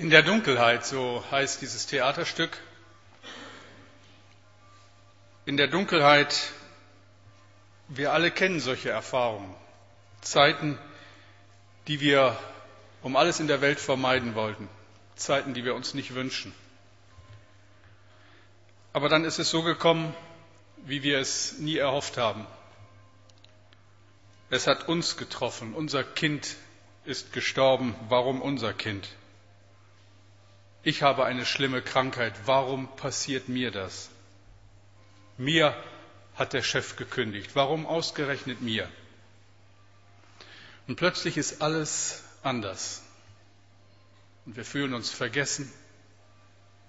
In der Dunkelheit, so heißt dieses Theaterstück. In der Dunkelheit, wir alle kennen solche Erfahrungen. Zeiten, die wir um alles in der Welt vermeiden wollten. Zeiten, die wir uns nicht wünschen. Aber dann ist es so gekommen, wie wir es nie erhofft haben. Es hat uns getroffen. Unser Kind ist gestorben. Warum unser Kind? Ich habe eine schlimme Krankheit. Warum passiert mir das? Mir hat der Chef gekündigt. Warum ausgerechnet mir? Und plötzlich ist alles anders. Und wir fühlen uns vergessen,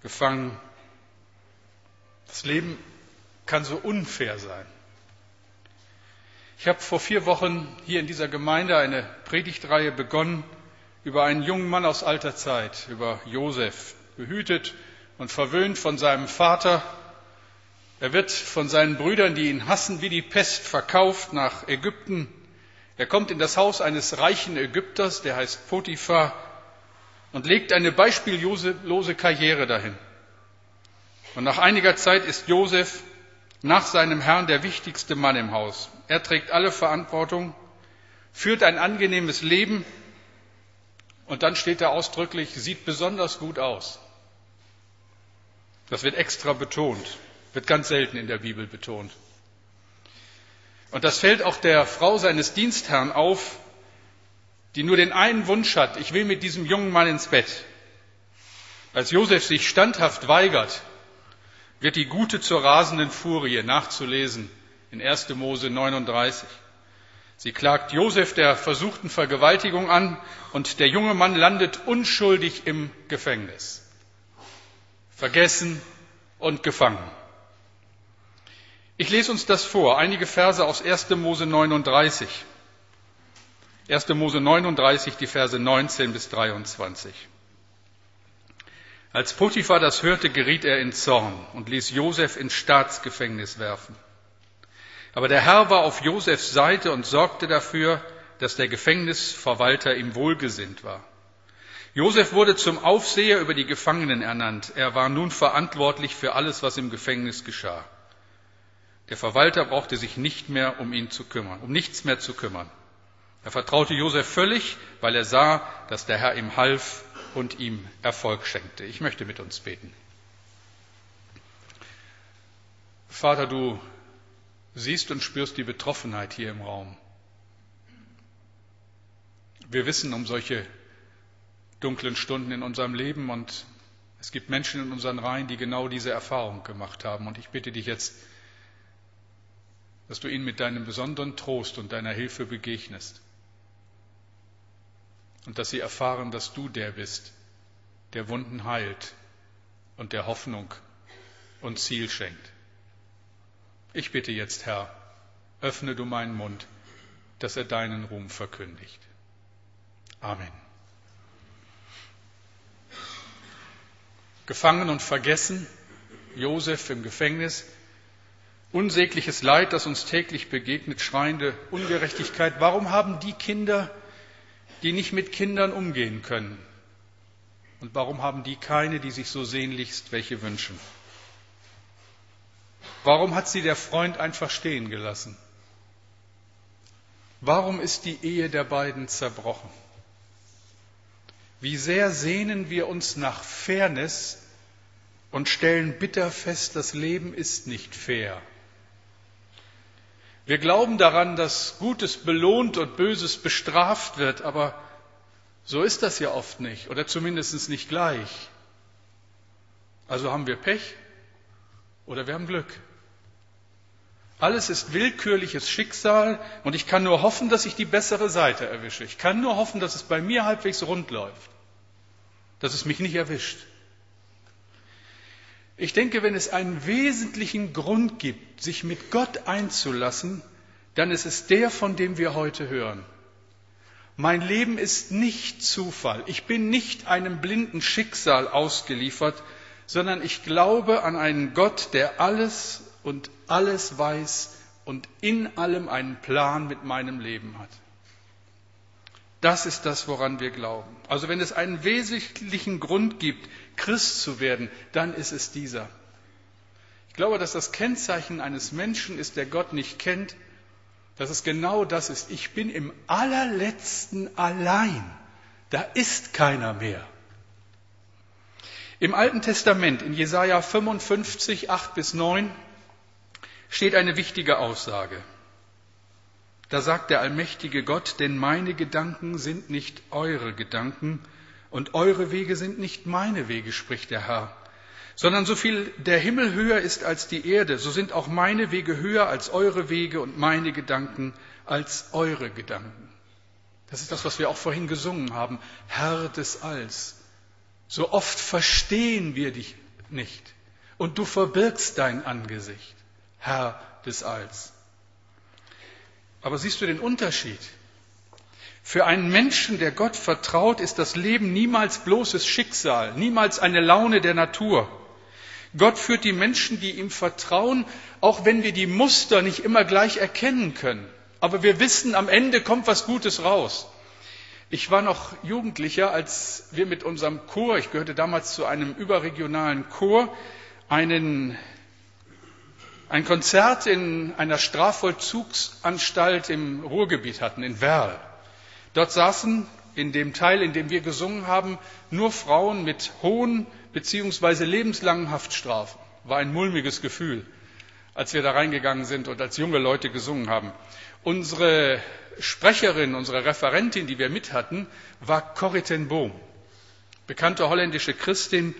gefangen. Das Leben kann so unfair sein. Ich habe vor vier Wochen hier in dieser Gemeinde eine Predigtreihe begonnen über einen jungen Mann aus alter Zeit, über Josef, behütet und verwöhnt von seinem Vater. Er wird von seinen Brüdern, die ihn hassen, wie die Pest verkauft nach Ägypten. Er kommt in das Haus eines reichen Ägypters, der heißt Potiphar, und legt eine beispiellose Karriere dahin. Und nach einiger Zeit ist Josef nach seinem Herrn der wichtigste Mann im Haus. Er trägt alle Verantwortung, führt ein angenehmes Leben und dann steht er ausdrücklich, sieht besonders gut aus. Das wird extra betont, wird ganz selten in der Bibel betont. Und das fällt auch der Frau seines Dienstherrn auf, die nur den einen Wunsch hat, ich will mit diesem jungen Mann ins Bett. Als Josef sich standhaft weigert, wird die Gute zur rasenden Furie nachzulesen in 1. Mose 39. Sie klagt Josef der versuchten Vergewaltigung an und der junge Mann landet unschuldig im Gefängnis. Vergessen und gefangen. Ich lese uns das vor, einige Verse aus 1. Mose 39. 1. Mose 39, die Verse 19 bis 23. Als Potiphar das hörte, geriet er in Zorn und ließ Josef ins Staatsgefängnis werfen. Aber der Herr war auf Josefs Seite und sorgte dafür, dass der Gefängnisverwalter ihm wohlgesinnt war. Josef wurde zum Aufseher über die Gefangenen ernannt. Er war nun verantwortlich für alles, was im Gefängnis geschah. Der Verwalter brauchte sich nicht mehr um ihn zu kümmern, um nichts mehr zu kümmern. Er vertraute Josef völlig, weil er sah, dass der Herr ihm half und ihm Erfolg schenkte. Ich möchte mit uns beten. Vater, du siehst und spürst die Betroffenheit hier im Raum. Wir wissen um solche dunklen Stunden in unserem Leben und es gibt Menschen in unseren Reihen, die genau diese Erfahrung gemacht haben. Und ich bitte dich jetzt, dass du ihnen mit deinem besonderen Trost und deiner Hilfe begegnest und dass sie erfahren, dass du der bist, der Wunden heilt und der Hoffnung und Ziel schenkt. Ich bitte jetzt, Herr, öffne du meinen Mund, dass er deinen Ruhm verkündigt. Amen. Gefangen und vergessen, Josef im Gefängnis, unsägliches Leid, das uns täglich begegnet, schreiende Ungerechtigkeit. Warum haben die Kinder die nicht mit Kindern umgehen können? Und warum haben die keine, die sich so sehnlichst welche wünschen? Warum hat sie der Freund einfach stehen gelassen? Warum ist die Ehe der beiden zerbrochen? Wie sehr sehnen wir uns nach Fairness und stellen bitter fest, das Leben ist nicht fair. Wir glauben daran, dass Gutes belohnt und Böses bestraft wird, aber so ist das ja oft nicht oder zumindest nicht gleich. Also haben wir Pech oder wir haben Glück. Alles ist willkürliches Schicksal und ich kann nur hoffen, dass ich die bessere Seite erwische. Ich kann nur hoffen, dass es bei mir halbwegs rund läuft, dass es mich nicht erwischt. Ich denke, wenn es einen wesentlichen Grund gibt, sich mit Gott einzulassen, dann ist es der, von dem wir heute hören. Mein Leben ist nicht Zufall. Ich bin nicht einem blinden Schicksal ausgeliefert, sondern ich glaube an einen Gott, der alles und alles weiß und in allem einen Plan mit meinem Leben hat. Das ist das, woran wir glauben. Also wenn es einen wesentlichen Grund gibt, Christ zu werden, dann ist es dieser. Ich glaube, dass das Kennzeichen eines Menschen ist, der Gott nicht kennt, dass es genau das ist. Ich bin im allerletzten allein. Da ist keiner mehr. Im Alten Testament, in Jesaja 55, 8 bis 9, steht eine wichtige Aussage. Da sagt der allmächtige Gott, denn meine Gedanken sind nicht eure Gedanken und eure Wege sind nicht meine Wege, spricht der Herr sondern so viel der Himmel höher ist als die Erde, so sind auch meine Wege höher als eure Wege und meine Gedanken als eure Gedanken. Das ist das, was wir auch vorhin gesungen haben, Herr des Alls. So oft verstehen wir dich nicht und du verbirgst dein Angesicht, Herr des Alls. Aber siehst du den Unterschied? Für einen Menschen, der Gott vertraut, ist das Leben niemals bloßes Schicksal, niemals eine Laune der Natur. Gott führt die Menschen, die ihm vertrauen, auch wenn wir die Muster nicht immer gleich erkennen können. Aber wir wissen, am Ende kommt was Gutes raus. Ich war noch Jugendlicher, als wir mit unserem Chor, ich gehörte damals zu einem überregionalen Chor, einen, ein Konzert in einer Strafvollzugsanstalt im Ruhrgebiet hatten, in Werl. Dort saßen in dem Teil, in dem wir gesungen haben, nur Frauen mit hohen beziehungsweise lebenslangen Haftstrafen. War ein mulmiges Gefühl, als wir da reingegangen sind und als junge Leute gesungen haben. Unsere Sprecherin, unsere Referentin, die wir mit hatten, war Corrie ten Boom, bekannte holländische Christin,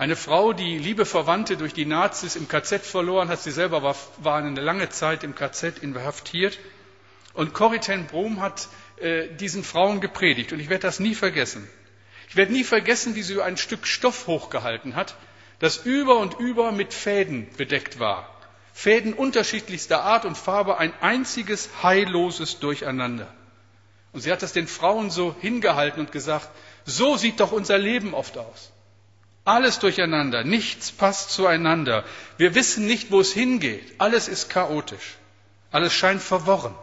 eine Frau, die liebe Verwandte durch die Nazis im KZ verloren hat. Sie selber war, war eine lange Zeit im KZ inhaftiert. Und Corrie ten Boom hat äh, diesen Frauen gepredigt. Und ich werde das nie vergessen. Ich werde nie vergessen, wie sie ein Stück Stoff hochgehalten hat, das über und über mit Fäden bedeckt war. Fäden unterschiedlichster Art und Farbe, ein einziges heilloses Durcheinander. Und sie hat das den Frauen so hingehalten und gesagt, so sieht doch unser Leben oft aus. Alles durcheinander, nichts passt zueinander. Wir wissen nicht, wo es hingeht. Alles ist chaotisch. Alles scheint verworren.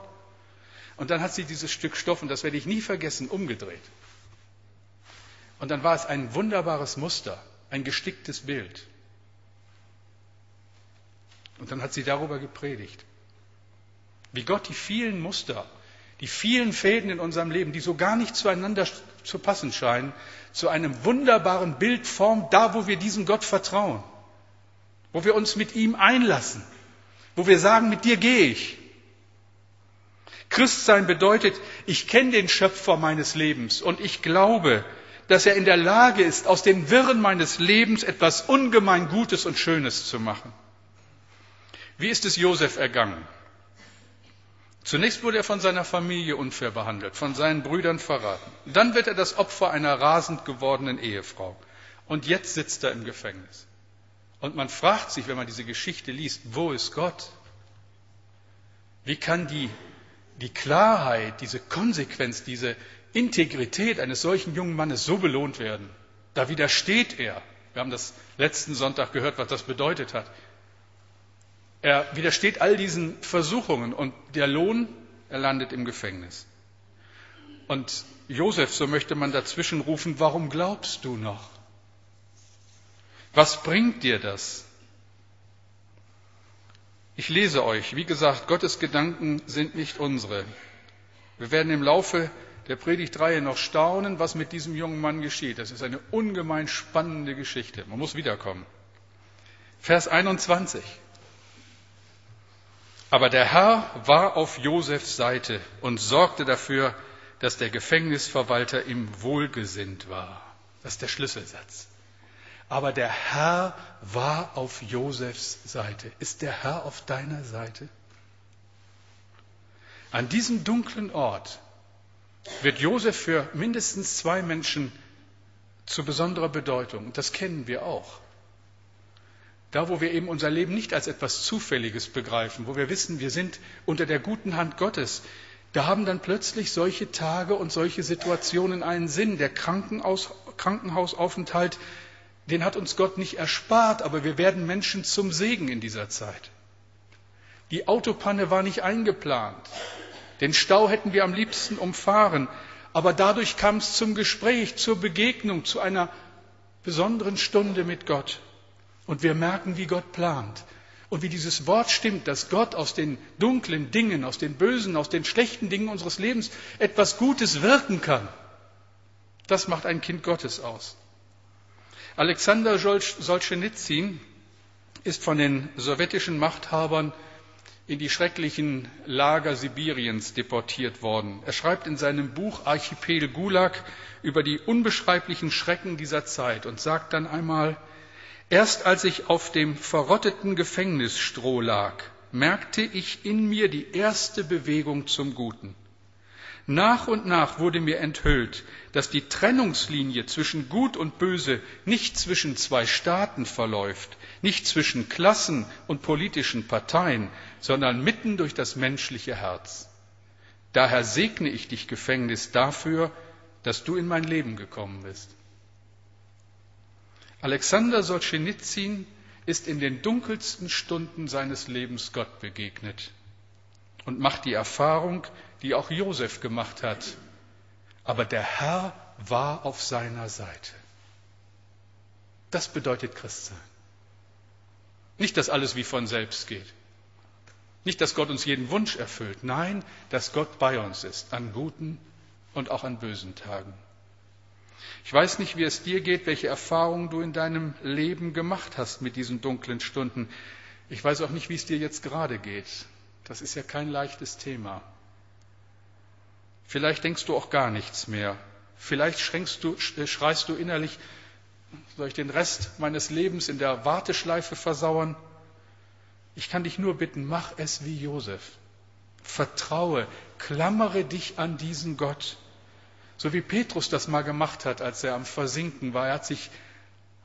Und dann hat sie dieses Stück Stoff, und das werde ich nie vergessen, umgedreht. Und dann war es ein wunderbares Muster, ein gesticktes Bild. Und dann hat sie darüber gepredigt, wie Gott die vielen Muster, die vielen Fäden in unserem Leben, die so gar nicht zueinander zu passen scheinen, zu einem wunderbaren Bild formt, da wo wir diesem Gott vertrauen, wo wir uns mit ihm einlassen, wo wir sagen, mit dir gehe ich. Christsein bedeutet, ich kenne den Schöpfer meines Lebens und ich glaube, dass er in der Lage ist, aus den Wirren meines Lebens etwas ungemein Gutes und Schönes zu machen. Wie ist es Josef ergangen? Zunächst wurde er von seiner Familie unfair behandelt, von seinen Brüdern verraten. Dann wird er das Opfer einer rasend gewordenen Ehefrau. Und jetzt sitzt er im Gefängnis. Und man fragt sich, wenn man diese Geschichte liest, wo ist Gott? Wie kann die, die Klarheit, diese Konsequenz, diese, Integrität eines solchen jungen Mannes so belohnt werden. Da widersteht er. Wir haben das letzten Sonntag gehört, was das bedeutet hat. Er widersteht all diesen Versuchungen und der Lohn, er landet im Gefängnis. Und Josef, so möchte man dazwischen rufen, warum glaubst du noch? Was bringt dir das? Ich lese euch, wie gesagt, Gottes Gedanken sind nicht unsere. Wir werden im Laufe der Predigtreihe noch staunen, was mit diesem jungen Mann geschieht. Das ist eine ungemein spannende Geschichte. Man muss wiederkommen. Vers 21. Aber der Herr war auf Josefs Seite und sorgte dafür, dass der Gefängnisverwalter ihm wohlgesinnt war. Das ist der Schlüsselsatz. Aber der Herr war auf Josefs Seite. Ist der Herr auf deiner Seite? An diesem dunklen Ort wird Josef für mindestens zwei Menschen zu besonderer Bedeutung. Und das kennen wir auch. Da, wo wir eben unser Leben nicht als etwas Zufälliges begreifen, wo wir wissen, wir sind unter der guten Hand Gottes, da haben dann plötzlich solche Tage und solche Situationen einen Sinn. Der Krankenhaus, Krankenhausaufenthalt, den hat uns Gott nicht erspart, aber wir werden Menschen zum Segen in dieser Zeit. Die Autopanne war nicht eingeplant. Den Stau hätten wir am liebsten umfahren. Aber dadurch kam es zum Gespräch, zur Begegnung, zu einer besonderen Stunde mit Gott. Und wir merken, wie Gott plant. Und wie dieses Wort stimmt, dass Gott aus den dunklen Dingen, aus den bösen, aus den schlechten Dingen unseres Lebens etwas Gutes wirken kann. Das macht ein Kind Gottes aus. Alexander Solzhenitsyn ist von den sowjetischen Machthabern in die schrecklichen Lager Sibiriens deportiert worden. Er schreibt in seinem Buch Archipel Gulag über die unbeschreiblichen Schrecken dieser Zeit und sagt dann einmal, erst als ich auf dem verrotteten Gefängnisstroh lag, merkte ich in mir die erste Bewegung zum Guten. Nach und nach wurde mir enthüllt, dass die Trennungslinie zwischen Gut und Böse nicht zwischen zwei Staaten verläuft, nicht zwischen Klassen und politischen Parteien, sondern mitten durch das menschliche Herz. Daher segne ich dich, Gefängnis, dafür, dass du in mein Leben gekommen bist. Alexander Solzhenitsyn ist in den dunkelsten Stunden seines Lebens Gott begegnet und macht die Erfahrung, die auch Josef gemacht hat. Aber der Herr war auf seiner Seite. Das bedeutet Christsein. Nicht, dass alles wie von selbst geht. Nicht, dass Gott uns jeden Wunsch erfüllt. Nein, dass Gott bei uns ist, an guten und auch an bösen Tagen. Ich weiß nicht, wie es dir geht, welche Erfahrungen du in deinem Leben gemacht hast mit diesen dunklen Stunden. Ich weiß auch nicht, wie es dir jetzt gerade geht. Das ist ja kein leichtes Thema. Vielleicht denkst du auch gar nichts mehr. Vielleicht du, äh, schreist du innerlich, soll ich den Rest meines Lebens in der Warteschleife versauern? Ich kann dich nur bitten, mach es wie Josef. Vertraue, klammere dich an diesen Gott. So wie Petrus das mal gemacht hat, als er am Versinken war. Er hat sich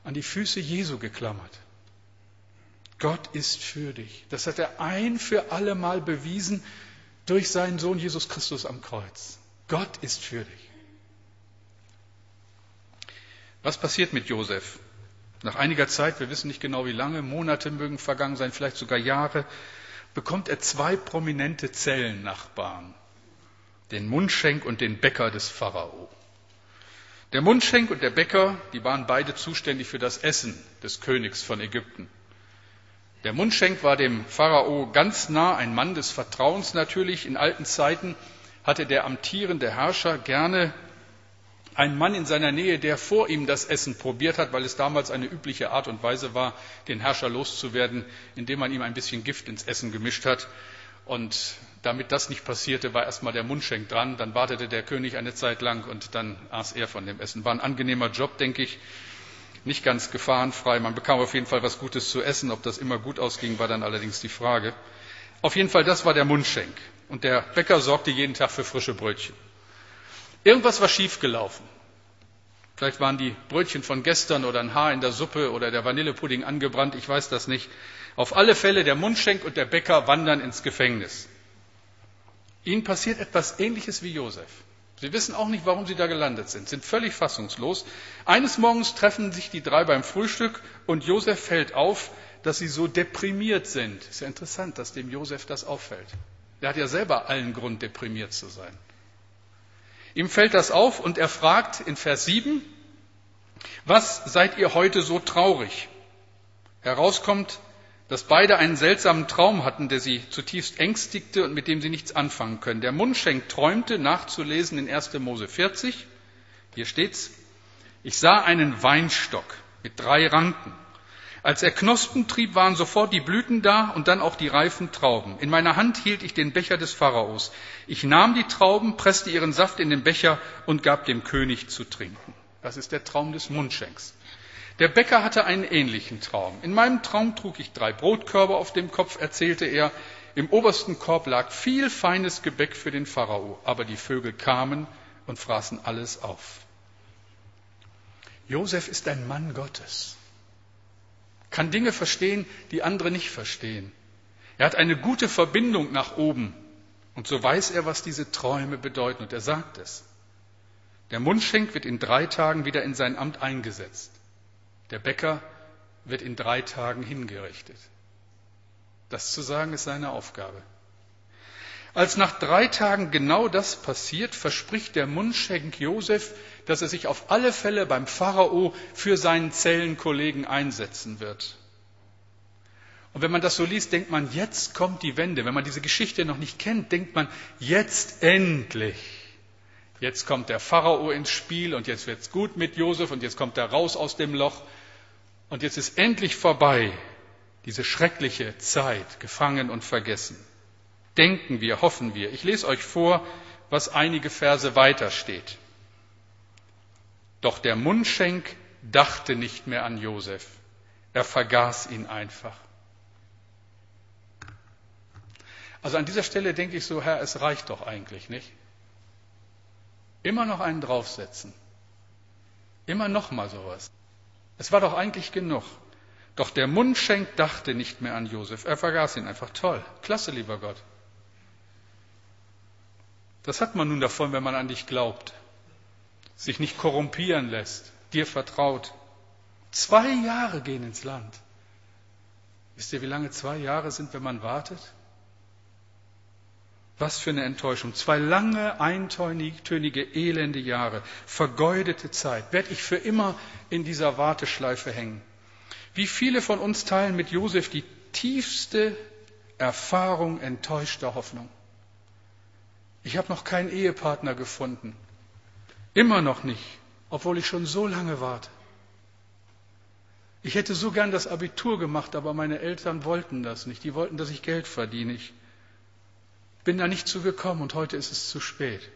an die Füße Jesu geklammert. Gott ist für dich. Das hat er ein für alle Mal bewiesen durch seinen Sohn Jesus Christus am Kreuz. Gott ist für dich. Was passiert mit Josef? Nach einiger Zeit, wir wissen nicht genau wie lange, Monate mögen vergangen sein, vielleicht sogar Jahre, bekommt er zwei prominente Zellennachbarn, den Mundschenk und den Bäcker des Pharao. Der Mundschenk und der Bäcker, die waren beide zuständig für das Essen des Königs von Ägypten. Der Mundschenk war dem Pharao ganz nah, ein Mann des Vertrauens natürlich. In alten Zeiten hatte der amtierende Herrscher gerne einen Mann in seiner Nähe, der vor ihm das Essen probiert hat, weil es damals eine übliche Art und Weise war, den Herrscher loszuwerden, indem man ihm ein bisschen Gift ins Essen gemischt hat. Und damit das nicht passierte, war erstmal der Mundschenk dran. Dann wartete der König eine Zeit lang und dann aß er von dem Essen. War ein angenehmer Job, denke ich nicht ganz gefahrenfrei. Man bekam auf jeden Fall was Gutes zu essen. Ob das immer gut ausging, war dann allerdings die Frage. Auf jeden Fall, das war der Mundschenk. Und der Bäcker sorgte jeden Tag für frische Brötchen. Irgendwas war schiefgelaufen. Vielleicht waren die Brötchen von gestern oder ein Haar in der Suppe oder der Vanillepudding angebrannt, ich weiß das nicht. Auf alle Fälle, der Mundschenk und der Bäcker wandern ins Gefängnis. Ihnen passiert etwas Ähnliches wie Josef. Sie wissen auch nicht, warum sie da gelandet sind, sind völlig fassungslos. Eines Morgens treffen sich die drei beim Frühstück und Josef fällt auf, dass sie so deprimiert sind. Ist ja interessant, dass dem Josef das auffällt. Er hat ja selber allen Grund, deprimiert zu sein. Ihm fällt das auf und er fragt in Vers 7, was seid ihr heute so traurig? Herauskommt, dass beide einen seltsamen Traum hatten, der sie zutiefst ängstigte und mit dem sie nichts anfangen können. Der Mundschenk träumte, nachzulesen in 1. Mose 40. Hier steht's. Ich sah einen Weinstock mit drei Ranken. Als er Knospen trieb, waren sofort die Blüten da und dann auch die reifen Trauben. In meiner Hand hielt ich den Becher des Pharaos. Ich nahm die Trauben, presste ihren Saft in den Becher und gab dem König zu trinken. Das ist der Traum des Mundschenks. Der Bäcker hatte einen ähnlichen Traum. In meinem Traum trug ich drei Brotkörbe auf dem Kopf, erzählte er. Im obersten Korb lag viel feines Gebäck für den Pharao, aber die Vögel kamen und fraßen alles auf. Josef ist ein Mann Gottes, kann Dinge verstehen, die andere nicht verstehen. Er hat eine gute Verbindung nach oben und so weiß er, was diese Träume bedeuten und er sagt es. Der Mundschenk wird in drei Tagen wieder in sein Amt eingesetzt. Der Bäcker wird in drei Tagen hingerichtet. Das zu sagen ist seine Aufgabe. Als nach drei Tagen genau das passiert, verspricht der Mundschenk Josef, dass er sich auf alle Fälle beim Pharao für seinen Zellenkollegen einsetzen wird. Und wenn man das so liest, denkt man, jetzt kommt die Wende. Wenn man diese Geschichte noch nicht kennt, denkt man, jetzt endlich. Jetzt kommt der Pharao ins Spiel und jetzt wird's gut mit Josef und jetzt kommt er raus aus dem Loch und jetzt ist endlich vorbei diese schreckliche Zeit, gefangen und vergessen. Denken wir, hoffen wir. Ich lese euch vor, was einige Verse weiter steht. Doch der Mundschenk dachte nicht mehr an Josef. Er vergaß ihn einfach. Also an dieser Stelle denke ich so, Herr, es reicht doch eigentlich nicht. Immer noch einen draufsetzen. Immer noch mal sowas. Es war doch eigentlich genug. Doch der Mundschenk dachte nicht mehr an Josef. Er vergaß ihn einfach. Toll. Klasse, lieber Gott. Das hat man nun davon, wenn man an dich glaubt, sich nicht korrumpieren lässt, dir vertraut. Zwei Jahre gehen ins Land. Wisst ihr, wie lange zwei Jahre sind, wenn man wartet? Was für eine Enttäuschung. Zwei lange, eintönige, elende Jahre, vergeudete Zeit. Werde ich für immer in dieser Warteschleife hängen? Wie viele von uns teilen mit Josef die tiefste Erfahrung enttäuschter Hoffnung? Ich habe noch keinen Ehepartner gefunden. Immer noch nicht, obwohl ich schon so lange warte. Ich hätte so gern das Abitur gemacht, aber meine Eltern wollten das nicht. Die wollten, dass ich Geld verdiene. Ich bin da nicht zugekommen und heute ist es zu spät.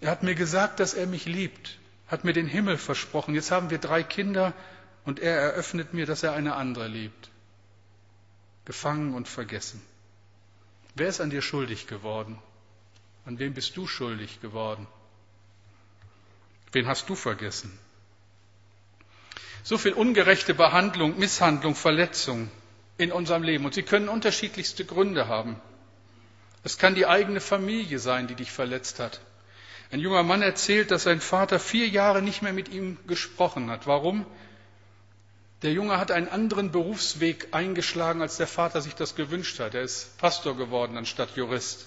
Er hat mir gesagt, dass er mich liebt, hat mir den Himmel versprochen. Jetzt haben wir drei Kinder und er eröffnet mir, dass er eine andere liebt. Gefangen und vergessen. Wer ist an dir schuldig geworden? An wem bist du schuldig geworden? Wen hast du vergessen? So viel ungerechte Behandlung, Misshandlung, Verletzung in unserem Leben. Und sie können unterschiedlichste Gründe haben. Es kann die eigene Familie sein, die dich verletzt hat. Ein junger Mann erzählt, dass sein Vater vier Jahre nicht mehr mit ihm gesprochen hat. Warum? Der Junge hat einen anderen Berufsweg eingeschlagen, als der Vater sich das gewünscht hat. Er ist Pastor geworden anstatt Jurist.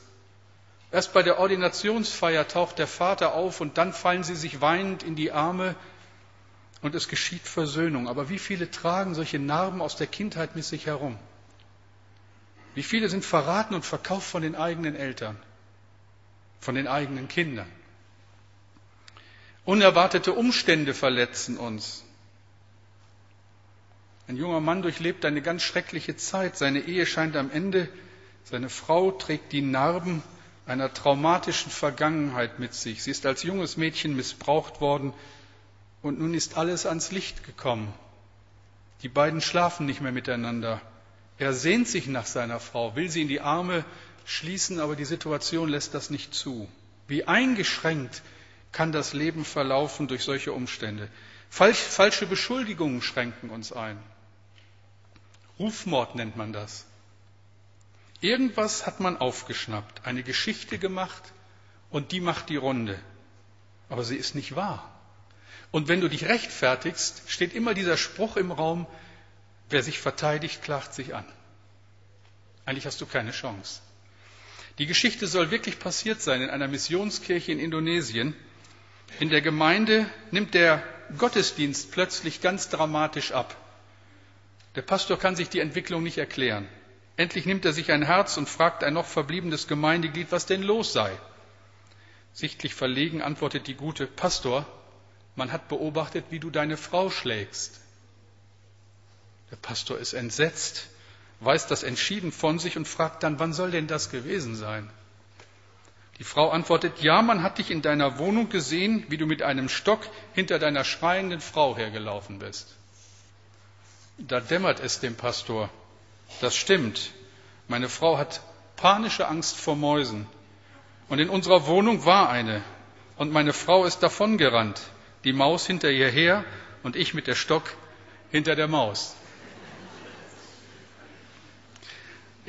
Erst bei der Ordinationsfeier taucht der Vater auf und dann fallen sie sich weinend in die Arme und es geschieht Versöhnung. Aber wie viele tragen solche Narben aus der Kindheit mit sich herum? Wie viele sind verraten und verkauft von den eigenen Eltern, von den eigenen Kindern? Unerwartete Umstände verletzen uns. Ein junger Mann durchlebt eine ganz schreckliche Zeit. Seine Ehe scheint am Ende. Seine Frau trägt die Narben einer traumatischen Vergangenheit mit sich. Sie ist als junges Mädchen missbraucht worden und nun ist alles ans Licht gekommen. Die beiden schlafen nicht mehr miteinander. Er sehnt sich nach seiner Frau, will sie in die Arme schließen, aber die Situation lässt das nicht zu. Wie eingeschränkt kann das Leben verlaufen durch solche Umstände. falsche Beschuldigungen schränken uns ein. Rufmord nennt man das. Irgendwas hat man aufgeschnappt, eine Geschichte gemacht und die macht die Runde. Aber sie ist nicht wahr. Und wenn du dich rechtfertigst, steht immer dieser Spruch im Raum, wer sich verteidigt, klagt sich an. Eigentlich hast du keine Chance. Die Geschichte soll wirklich passiert sein in einer Missionskirche in Indonesien. In der Gemeinde nimmt der Gottesdienst plötzlich ganz dramatisch ab. Der Pastor kann sich die Entwicklung nicht erklären. Endlich nimmt er sich ein Herz und fragt ein noch verbliebenes Gemeindeglied, was denn los sei. Sichtlich verlegen antwortet die gute Pastor, man hat beobachtet, wie du deine Frau schlägst. Der Pastor ist entsetzt, weist das entschieden von sich und fragt dann, wann soll denn das gewesen sein? Die Frau antwortet, ja, man hat dich in deiner Wohnung gesehen, wie du mit einem Stock hinter deiner schreienden Frau hergelaufen bist. Da dämmert es dem Pastor. Das stimmt. Meine Frau hat panische Angst vor Mäusen. Und in unserer Wohnung war eine. Und meine Frau ist davongerannt. Die Maus hinter ihr her und ich mit der Stock hinter der Maus.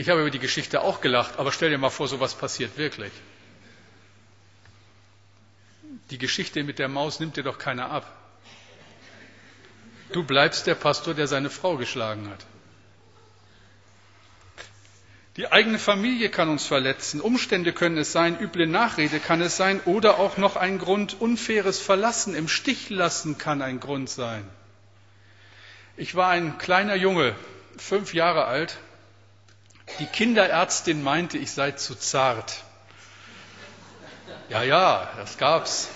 Ich habe über die Geschichte auch gelacht, aber stell dir mal vor, sowas passiert wirklich. Die Geschichte mit der Maus nimmt dir doch keiner ab. Du bleibst der Pastor, der seine Frau geschlagen hat. Die eigene Familie kann uns verletzen, Umstände können es sein, üble Nachrede kann es sein oder auch noch ein Grund, unfaires Verlassen, im Stich lassen kann ein Grund sein. Ich war ein kleiner Junge, fünf Jahre alt. Die Kinderärztin meinte, ich sei zu zart. Ja, ja, das gab's.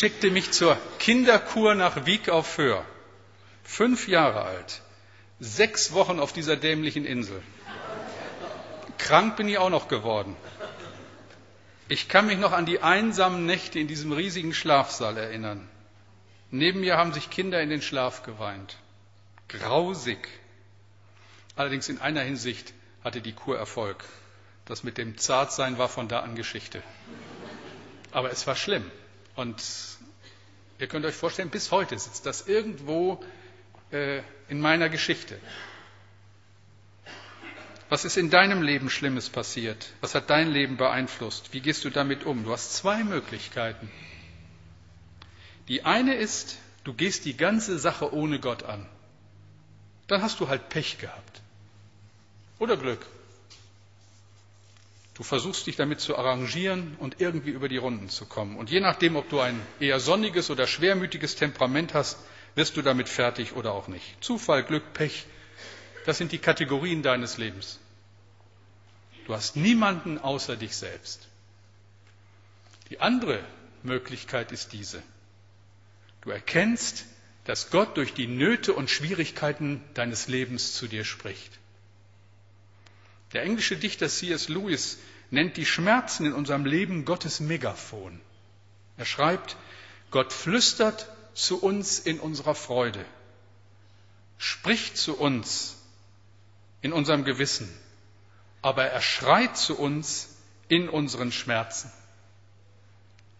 Schickte mich zur Kinderkur nach Wieg auf Föhr. Fünf Jahre alt. Sechs Wochen auf dieser dämlichen Insel. Krank bin ich auch noch geworden. Ich kann mich noch an die einsamen Nächte in diesem riesigen Schlafsaal erinnern. Neben mir haben sich Kinder in den Schlaf geweint. Grausig. Allerdings in einer Hinsicht hatte die Kur Erfolg. Das mit dem Zartsein war von da an Geschichte. Aber es war schlimm. Und ihr könnt euch vorstellen, bis heute sitzt das irgendwo äh, in meiner Geschichte. Was ist in deinem Leben Schlimmes passiert? Was hat dein Leben beeinflusst? Wie gehst du damit um? Du hast zwei Möglichkeiten. Die eine ist, du gehst die ganze Sache ohne Gott an. Dann hast du halt Pech gehabt. Oder Glück. Du versuchst dich damit zu arrangieren und irgendwie über die Runden zu kommen. Und je nachdem, ob du ein eher sonniges oder schwermütiges Temperament hast, wirst du damit fertig oder auch nicht. Zufall, Glück, Pech, das sind die Kategorien deines Lebens. Du hast niemanden außer dich selbst. Die andere Möglichkeit ist diese. Du erkennst, dass Gott durch die Nöte und Schwierigkeiten deines Lebens zu dir spricht. Der englische Dichter C.S. Lewis nennt die Schmerzen in unserem Leben Gottes Megafon. Er schreibt, Gott flüstert zu uns in unserer Freude, spricht zu uns in unserem Gewissen, aber er schreit zu uns in unseren Schmerzen.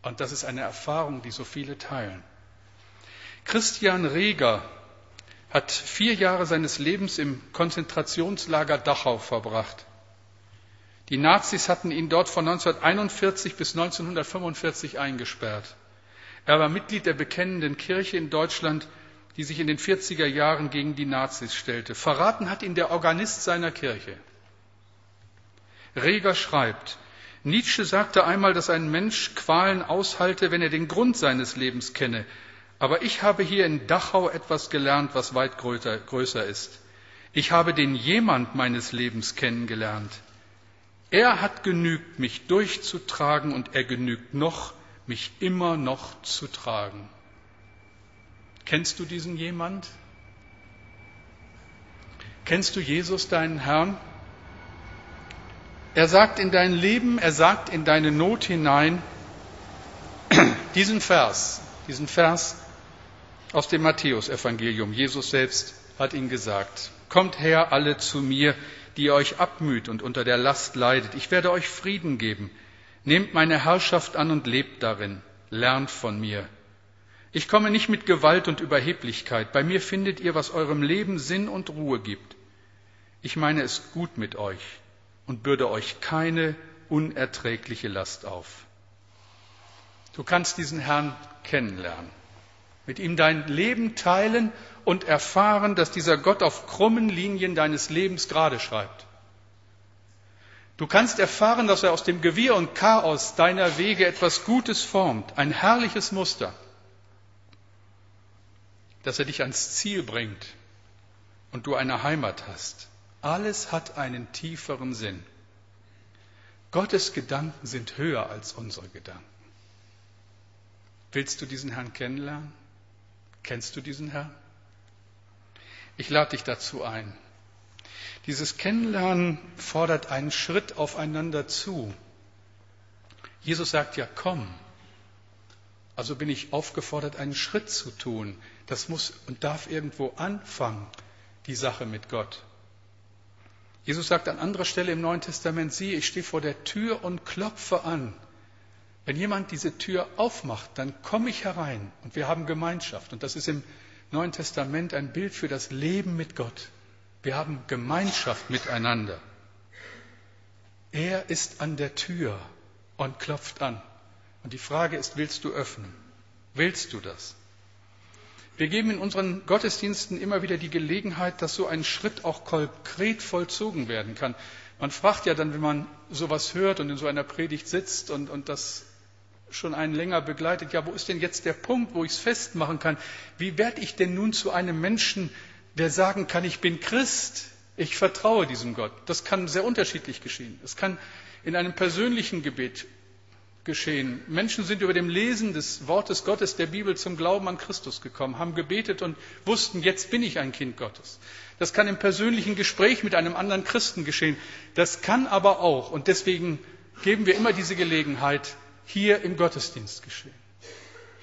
Und das ist eine Erfahrung, die so viele teilen. Christian Reger hat vier Jahre seines Lebens im Konzentrationslager Dachau verbracht. Die Nazis hatten ihn dort von 1941 bis 1945 eingesperrt. Er war Mitglied der bekennenden Kirche in Deutschland, die sich in den 40er Jahren gegen die Nazis stellte. Verraten hat ihn der Organist seiner Kirche. Reger schreibt, Nietzsche sagte einmal, dass ein Mensch Qualen aushalte, wenn er den Grund seines Lebens kenne. Aber ich habe hier in Dachau etwas gelernt, was weit größer ist. Ich habe den Jemand meines Lebens kennengelernt. Er hat genügt, mich durchzutragen und er genügt noch, mich immer noch zu tragen. Kennst du diesen jemand? Kennst du Jesus, deinen Herrn? Er sagt in dein Leben, er sagt in deine Not hinein diesen Vers, diesen Vers aus dem Matthäusevangelium. Jesus selbst hat ihn gesagt. Kommt her alle zu mir, die ihr euch abmüht und unter der Last leidet. Ich werde euch Frieden geben. Nehmt meine Herrschaft an und lebt darin. Lernt von mir. Ich komme nicht mit Gewalt und Überheblichkeit. Bei mir findet ihr, was eurem Leben Sinn und Ruhe gibt. Ich meine es gut mit euch und bürde euch keine unerträgliche Last auf. Du kannst diesen Herrn kennenlernen, mit ihm dein Leben teilen und erfahren, dass dieser Gott auf krummen Linien deines Lebens gerade schreibt. Du kannst erfahren, dass er aus dem Gewirr und Chaos deiner Wege etwas Gutes formt, ein herrliches Muster, dass er dich ans Ziel bringt und du eine Heimat hast. Alles hat einen tieferen Sinn. Gottes Gedanken sind höher als unsere Gedanken. Willst du diesen Herrn kennenlernen? Kennst du diesen Herrn? Ich lade dich dazu ein. Dieses Kennenlernen fordert einen Schritt aufeinander zu. Jesus sagt ja, komm. Also bin ich aufgefordert, einen Schritt zu tun. Das muss und darf irgendwo anfangen, die Sache mit Gott. Jesus sagt an anderer Stelle im Neuen Testament, siehe, ich stehe vor der Tür und klopfe an. Wenn jemand diese Tür aufmacht, dann komme ich herein und wir haben Gemeinschaft. Und das ist im Neuen Testament ein Bild für das Leben mit Gott. Wir haben Gemeinschaft miteinander. Er ist an der Tür und klopft an. Und die Frage ist, willst du öffnen? Willst du das? Wir geben in unseren Gottesdiensten immer wieder die Gelegenheit, dass so ein Schritt auch konkret vollzogen werden kann. Man fragt ja dann, wenn man sowas hört und in so einer Predigt sitzt und, und das schon einen länger begleitet, ja, wo ist denn jetzt der Punkt, wo ich es festmachen kann? Wie werde ich denn nun zu einem Menschen, der sagen kann, ich bin Christ, ich vertraue diesem Gott? Das kann sehr unterschiedlich geschehen. Es kann in einem persönlichen Gebet geschehen. Menschen sind über dem Lesen des Wortes Gottes der Bibel zum Glauben an Christus gekommen, haben gebetet und wussten, jetzt bin ich ein Kind Gottes. Das kann im persönlichen Gespräch mit einem anderen Christen geschehen. Das kann aber auch, und deswegen geben wir immer diese Gelegenheit, hier im Gottesdienst geschehen.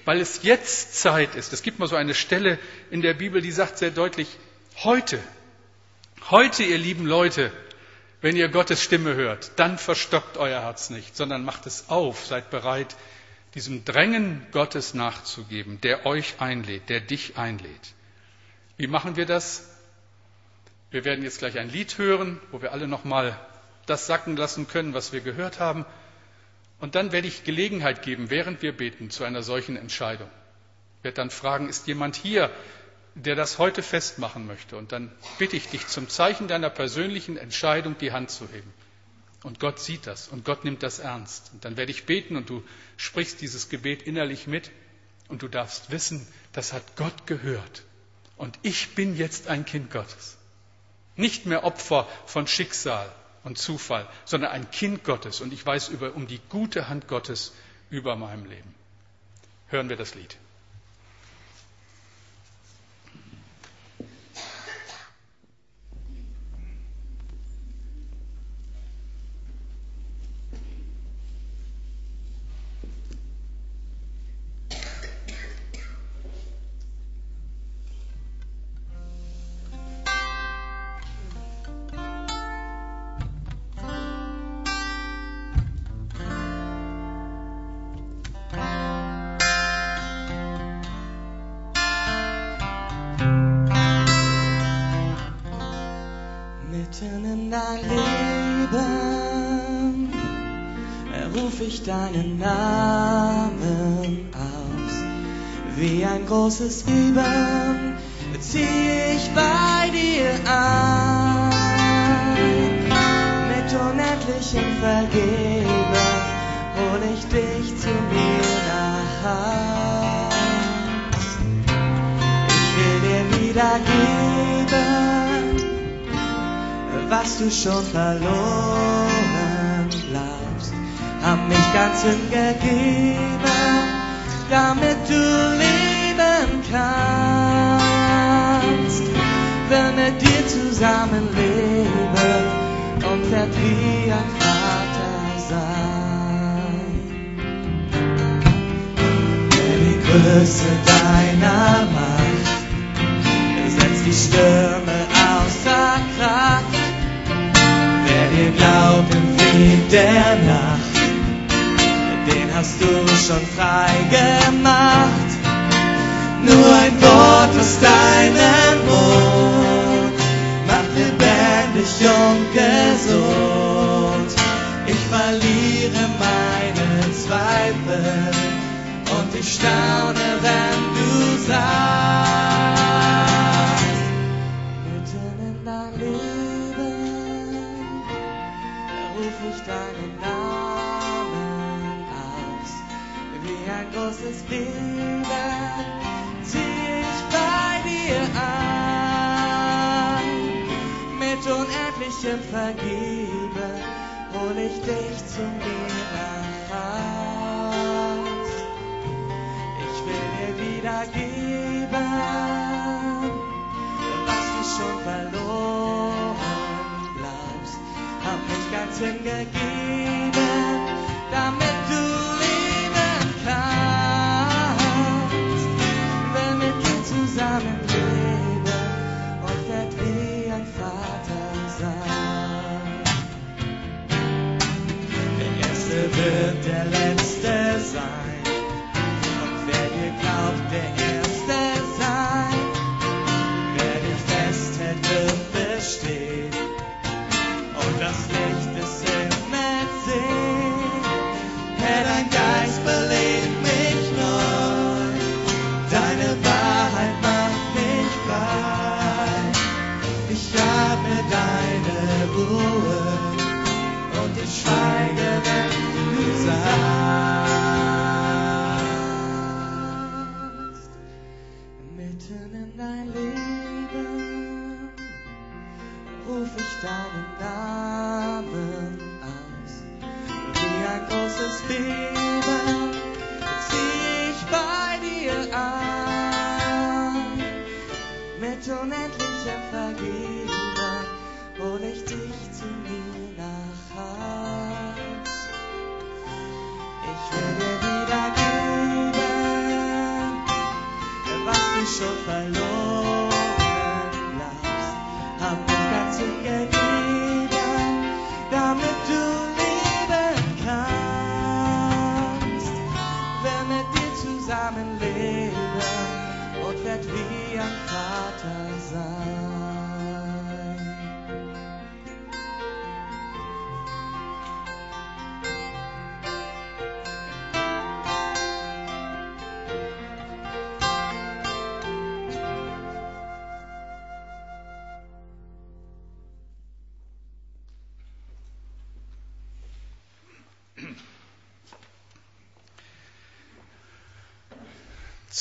Weil es jetzt Zeit ist. Es gibt mal so eine Stelle in der Bibel, die sagt sehr deutlich, heute, heute, ihr lieben Leute, wenn ihr Gottes Stimme hört, dann verstockt euer Herz nicht, sondern macht es auf, seid bereit, diesem Drängen Gottes nachzugeben, der euch einlädt, der dich einlädt. Wie machen wir das? Wir werden jetzt gleich ein Lied hören, wo wir alle nochmal das sacken lassen können, was wir gehört haben. Und dann werde ich Gelegenheit geben, während wir beten, zu einer solchen Entscheidung. Ich werde dann fragen, ist jemand hier, der das heute festmachen möchte? Und dann bitte ich dich zum Zeichen deiner persönlichen Entscheidung die Hand zu heben. Und Gott sieht das und Gott nimmt das ernst. Und dann werde ich beten und du sprichst dieses Gebet innerlich mit und du darfst wissen, das hat Gott gehört. Und ich bin jetzt ein Kind Gottes. Nicht mehr Opfer von Schicksal, und Zufall, sondern ein Kind Gottes. Und ich weiß über, um die gute Hand Gottes über meinem Leben. Hören wir das Lied. Deinen Namen aus. Wie ein großes Lieben zieh ich bei dir an. Mit unendlichem Vergeben hol ich dich zu mir nach Haus. Ich will dir wiedergeben, was du schon verloren glaubst hab mich ganz hingegeben, damit du leben kannst. Will mit dir zusammen leben und werd wie ein Vater sein. Wer die Größe deiner Macht setzt die Stürme Wind der Nacht, hast du schon frei gemacht. Nur ein Wort aus deinem Mund macht lebendig und gesund. Ich verliere meine Zweifel und ich staune, wenn du sagst, unendlichem Vergeben hol ich dich zu mir nach Haus. Ich will dir wiedergeben, was du schon verloren glaubst. Hab mich ganz hingegeben,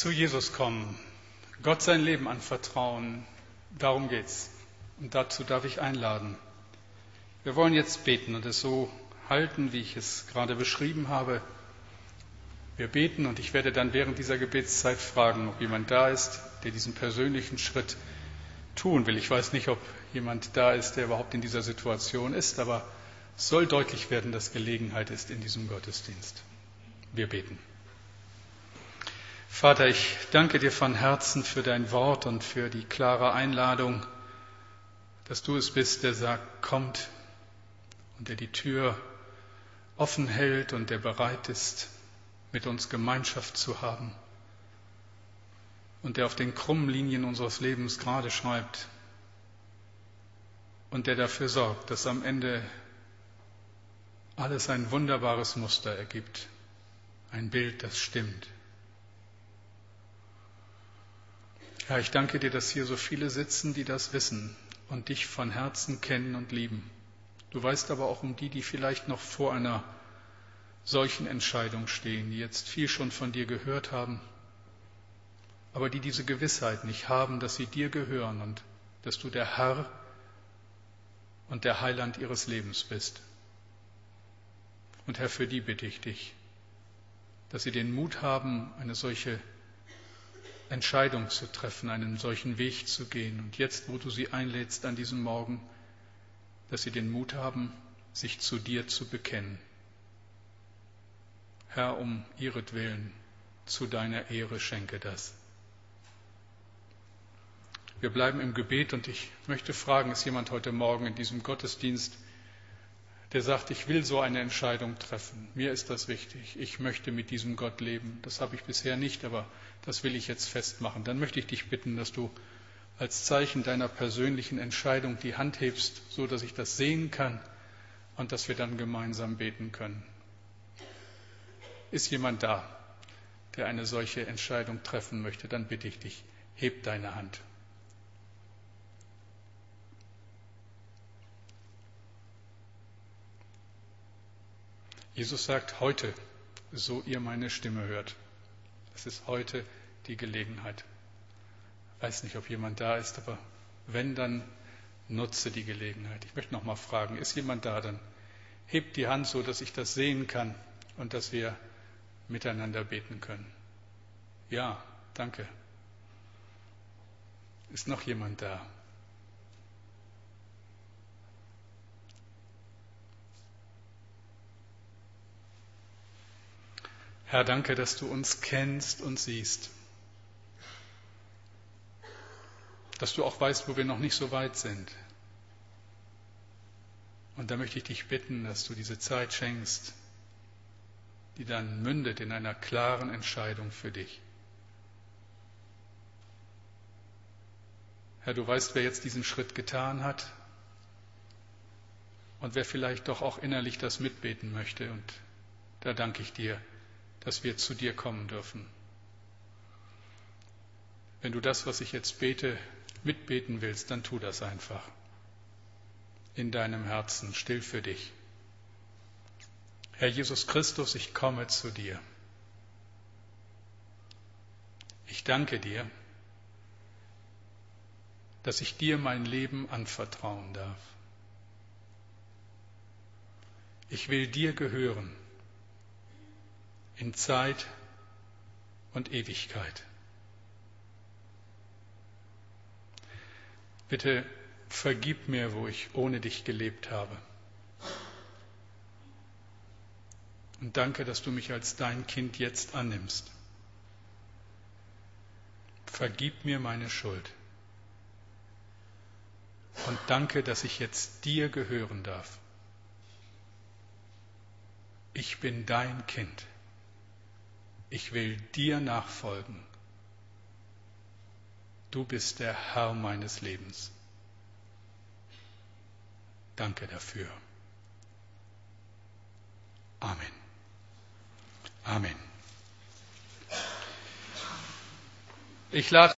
Zu Jesus kommen, Gott sein Leben anvertrauen, darum geht's. Und dazu darf ich einladen. Wir wollen jetzt beten und es so halten, wie ich es gerade beschrieben habe. Wir beten und ich werde dann während dieser Gebetszeit fragen, ob jemand da ist, der diesen persönlichen Schritt tun will. Ich weiß nicht, ob jemand da ist, der überhaupt in dieser Situation ist, aber es soll deutlich werden, dass Gelegenheit ist in diesem Gottesdienst. Wir beten. Vater, ich danke dir von Herzen für dein Wort und für die klare Einladung, dass du es bist, der sagt, kommt und der die Tür offen hält und der bereit ist, mit uns Gemeinschaft zu haben und der auf den krummen Linien unseres Lebens gerade schreibt und der dafür sorgt, dass am Ende alles ein wunderbares Muster ergibt, ein Bild, das stimmt. Herr, ich danke dir, dass hier so viele sitzen, die das wissen und dich von Herzen kennen und lieben. Du weißt aber auch um die, die vielleicht noch vor einer solchen Entscheidung stehen, die jetzt viel schon von dir gehört haben, aber die diese Gewissheit nicht haben, dass sie dir gehören und dass du der Herr und der Heiland ihres Lebens bist. Und Herr, für die bitte ich dich, dass sie den Mut haben, eine solche Entscheidung zu treffen, einen solchen Weg zu gehen. Und jetzt, wo du sie einlädst an diesem Morgen, dass sie den Mut haben, sich zu dir zu bekennen. Herr, um ihretwillen, zu deiner Ehre schenke das. Wir bleiben im Gebet und ich möchte fragen, ist jemand heute Morgen in diesem Gottesdienst, der sagt, ich will so eine Entscheidung treffen. Mir ist das wichtig. Ich möchte mit diesem Gott leben. Das habe ich bisher nicht, aber das will ich jetzt festmachen. Dann möchte ich dich bitten, dass du als Zeichen deiner persönlichen Entscheidung die Hand hebst, so dass ich das sehen kann und dass wir dann gemeinsam beten können. Ist jemand da, der eine solche Entscheidung treffen möchte, dann bitte ich dich, heb deine Hand. Jesus sagt heute, so ihr meine Stimme hört. Es ist heute die Gelegenheit. Ich weiß nicht, ob jemand da ist, aber wenn, dann nutze die Gelegenheit. Ich möchte noch mal fragen, ist jemand da? Dann hebt die Hand so, dass ich das sehen kann und dass wir miteinander beten können. Ja, danke. Ist noch jemand da? Herr, danke, dass du uns kennst und siehst. Dass du auch weißt, wo wir noch nicht so weit sind. Und da möchte ich dich bitten, dass du diese Zeit schenkst, die dann mündet in einer klaren Entscheidung für dich. Herr, du weißt, wer jetzt diesen Schritt getan hat und wer vielleicht doch auch innerlich das mitbeten möchte. Und da danke ich dir dass wir zu dir kommen dürfen. Wenn du das, was ich jetzt bete, mitbeten willst, dann tu das einfach. In deinem Herzen, still für dich. Herr Jesus Christus, ich komme zu dir. Ich danke dir, dass ich dir mein Leben anvertrauen darf. Ich will dir gehören in Zeit und Ewigkeit. Bitte vergib mir, wo ich ohne dich gelebt habe. Und danke, dass du mich als dein Kind jetzt annimmst. Vergib mir meine Schuld. Und danke, dass ich jetzt dir gehören darf. Ich bin dein Kind. Ich will dir nachfolgen. Du bist der Herr meines Lebens. Danke dafür. Amen. Amen. Ich lade